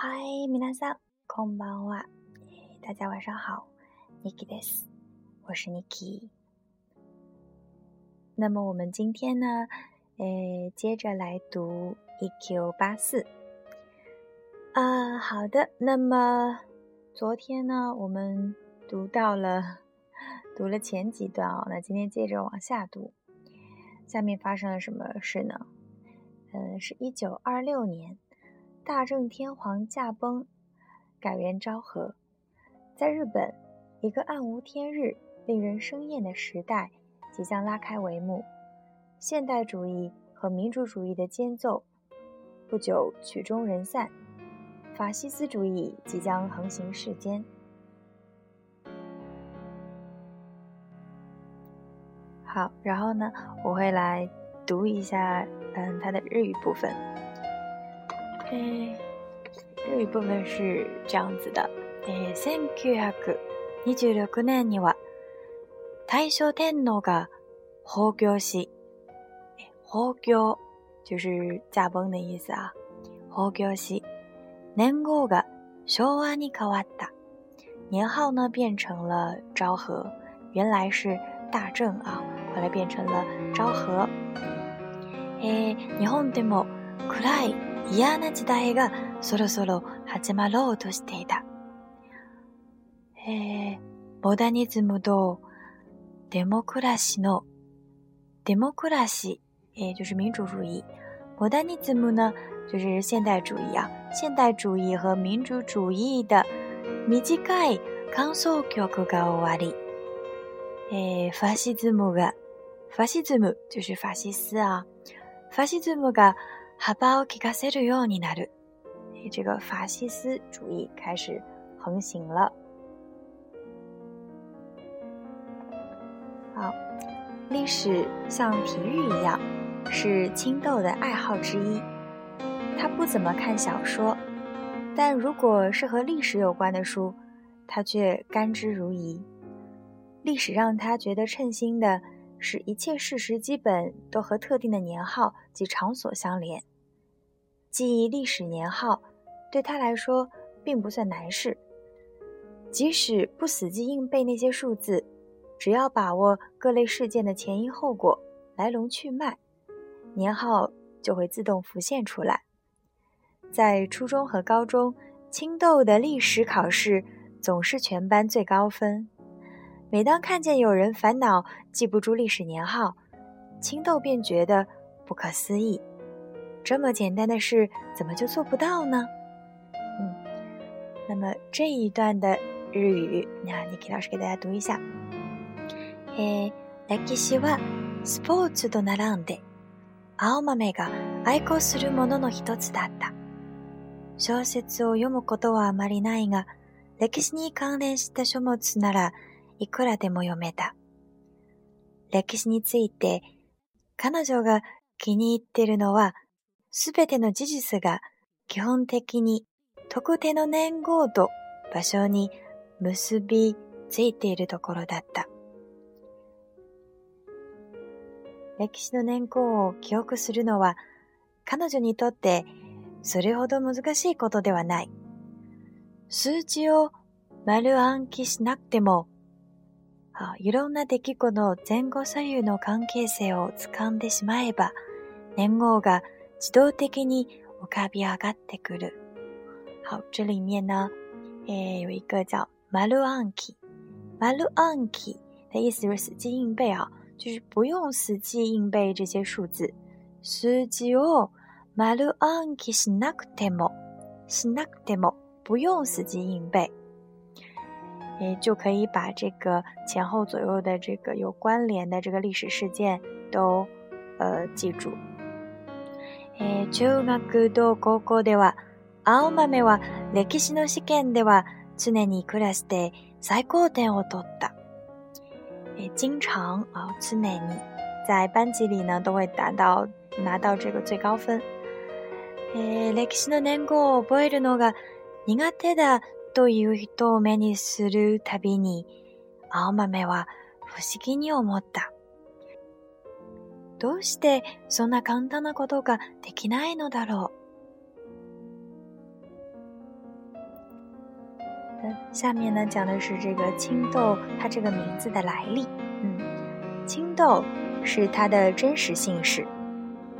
嗨，米娜桑，こんばんは。大家晚上好，Niki です。我是 Niki。那么我们今天呢，诶，接着来读 EQ 八四。啊，好的。那么昨天呢，我们读到了，读了前几段哦。那今天接着往下读，下面发生了什么事呢？呃，是一九二六年。大正天皇驾崩，改元昭和，在日本，一个暗无天日、令人生厌的时代即将拉开帷幕。现代主义和民主主义的间奏，不久曲终人散，法西斯主义即将横行世间。好，然后呢，我会来读一下，嗯，它的日语部分。诶，有一部分是这样子的。诶，一千九百二十六年呢，是大正天皇的崩御死。崩御就是驾崩的意思啊。崩御死，年号呢变成了昭和，原来是大正啊，后来变成了昭和。诶，日本でも来る。嫌な時代がそろそろ始まろうとしていた。えー、モダニズムとデモクラシーの、デモクラシ、ー、えー、就是民主主義。モダニズム呢，就是現代主義啊。现代主義和民主主義的短い感想曲が終わり、えー、ファシズムが、ファシズム就是ァシス啊。ファシズムが好 y 卡 u 蒂奥尼纳的，这个法西斯主义开始横行了。好，历史像体育一样是青豆的爱好之一。他不怎么看小说，但如果是和历史有关的书，他却甘之如饴。历史让他觉得称心的，是一切事实基本都和特定的年号及场所相连。记忆历史年号对他来说并不算难事，即使不死记硬背那些数字，只要把握各类事件的前因后果、来龙去脉，年号就会自动浮现出来。在初中和高中，青豆的历史考试总是全班最高分。每当看见有人烦恼记不住历史年号，青豆便觉得不可思议。这么简单的事，怎么就做不到呢？嗯，那么这一段的日语，那 n i k 老师给大家读一下。え、歴史はスポーツと並んで、青豆が愛好するものの一つだった。小説を読むことはあまりないが、歴史に関連した書物ならいくらでも読めた。歴史について彼女が気に入ってるのはすべての事実が基本的に特定の年号と場所に結びついているところだった。歴史の年号を記憶するのは彼女にとってそれほど難しいことではない。数字を丸暗記しなくても、いろんな出来事の前後左右の関係性を掴んでしまえば、年号が自動的に浮金がってくる。好，这里面呢，诶，有一个叫マルアンキ，マルアンキ的意思是死记硬背啊，就是不用死记硬背这些数字，死記をマルアンキしなくても、しなくても不用死记硬背，诶，就可以把这个前后左右的这个有关联的这个历史事件都，呃，记住。えー、中学、同高校では、青豆は歴史の試験では常に暮らして最高点を取った。えー、经常啊、常に、在班级里呢、都会达到、拿到这个最高分。えー、歴史の年号を覚えるのが苦手だという人を目にするたびに、青豆は不思議に思った。どうしてそんな簡単なことができないのだろう？下面呢，讲的是这个青豆，它这个名字的来历。嗯，青豆是他的真实姓氏。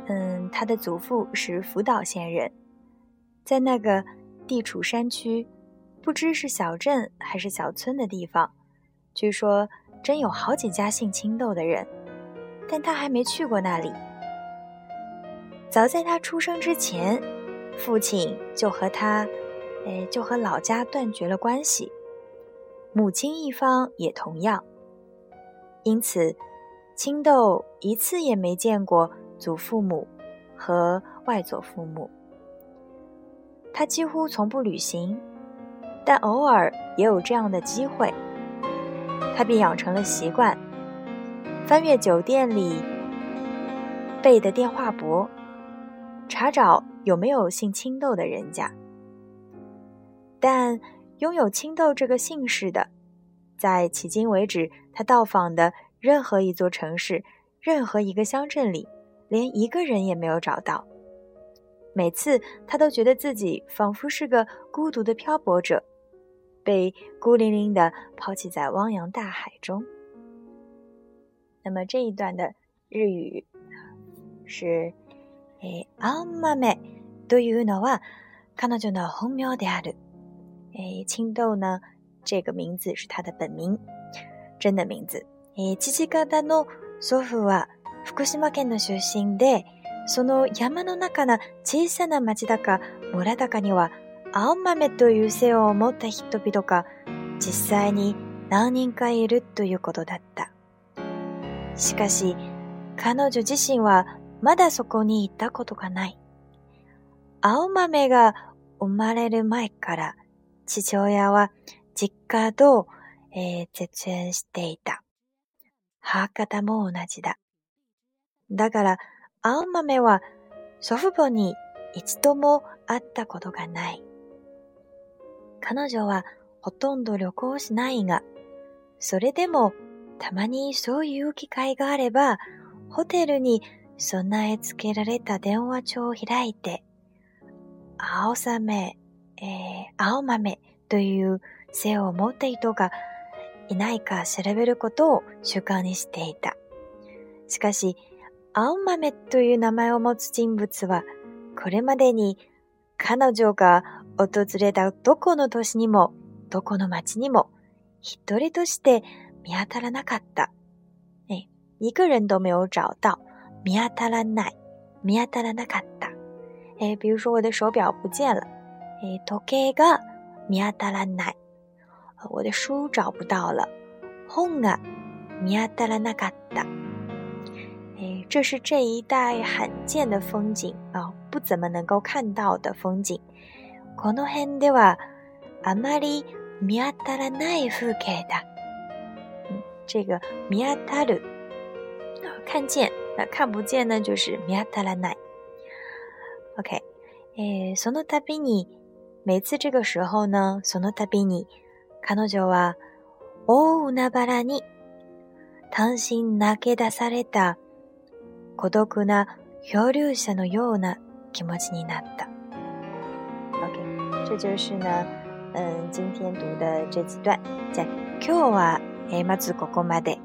嗯，他的祖父是福岛县人，在那个地处山区、不知是小镇还是小村的地方，据说真有好几家姓青豆的人。但他还没去过那里。早在他出生之前，父亲就和他，哎，就和老家断绝了关系，母亲一方也同样。因此，青豆一次也没见过祖父母和外祖父母。他几乎从不旅行，但偶尔也有这样的机会，他便养成了习惯。翻阅酒店里备的电话簿，查找有没有姓青豆的人家。但拥有青豆这个姓氏的，在迄今为止他到访的任何一座城市、任何一个乡镇里，连一个人也没有找到。每次他都觉得自己仿佛是个孤独的漂泊者，被孤零零地抛弃在汪洋大海中。那么这一段的日语是えあんまめというのは彼女の本名である。え青豆呢，这个名字是他的本名，真的名字。え父方の祖父は福島県の出身で、その山の中の小さな町だか村だかには、青豆という姓を持った人々が実際に何人かいるということだった。しかし、彼女自身はまだそこに行ったことがない。青豆が生まれる前から、父親は実家と、えー、絶縁していた。母方も同じだ。だから、青豆は祖父母に一度も会ったことがない。彼女はほとんど旅行しないが、それでもたまにそういう機会があれば、ホテルに備え付けられた電話帳を開いて、青さめ、えー、青豆という背を持った人がいないか調べることを習慣にしていた。しかし、青豆という名前を持つ人物は、これまでに彼女が訪れたどこの都市にも、どこの町にも、一人として見亚ったらなかった。哎，一个人都没有找到。米亚ったら米亚見あった达，な哎，比如说我的手表不见了。え、時計个米亚ったら我的书找不到了。轰啊，米亚ったらなかった。哎，這是这一带罕见的风景啊，不怎么能够看到的风景。この辺ではあまり見当らない風景だ。这个ミアタル，看见，那看不见呢，就是ミアタラナ OK，え、そのたびに、每次这个时候呢，そのたびに、彼女は、大なばらに、単身投げ出された孤独な漂流者のような気持ちになった。OK，这就是呢，嗯，今天读的这几段，在今日は。えー、まずここまで。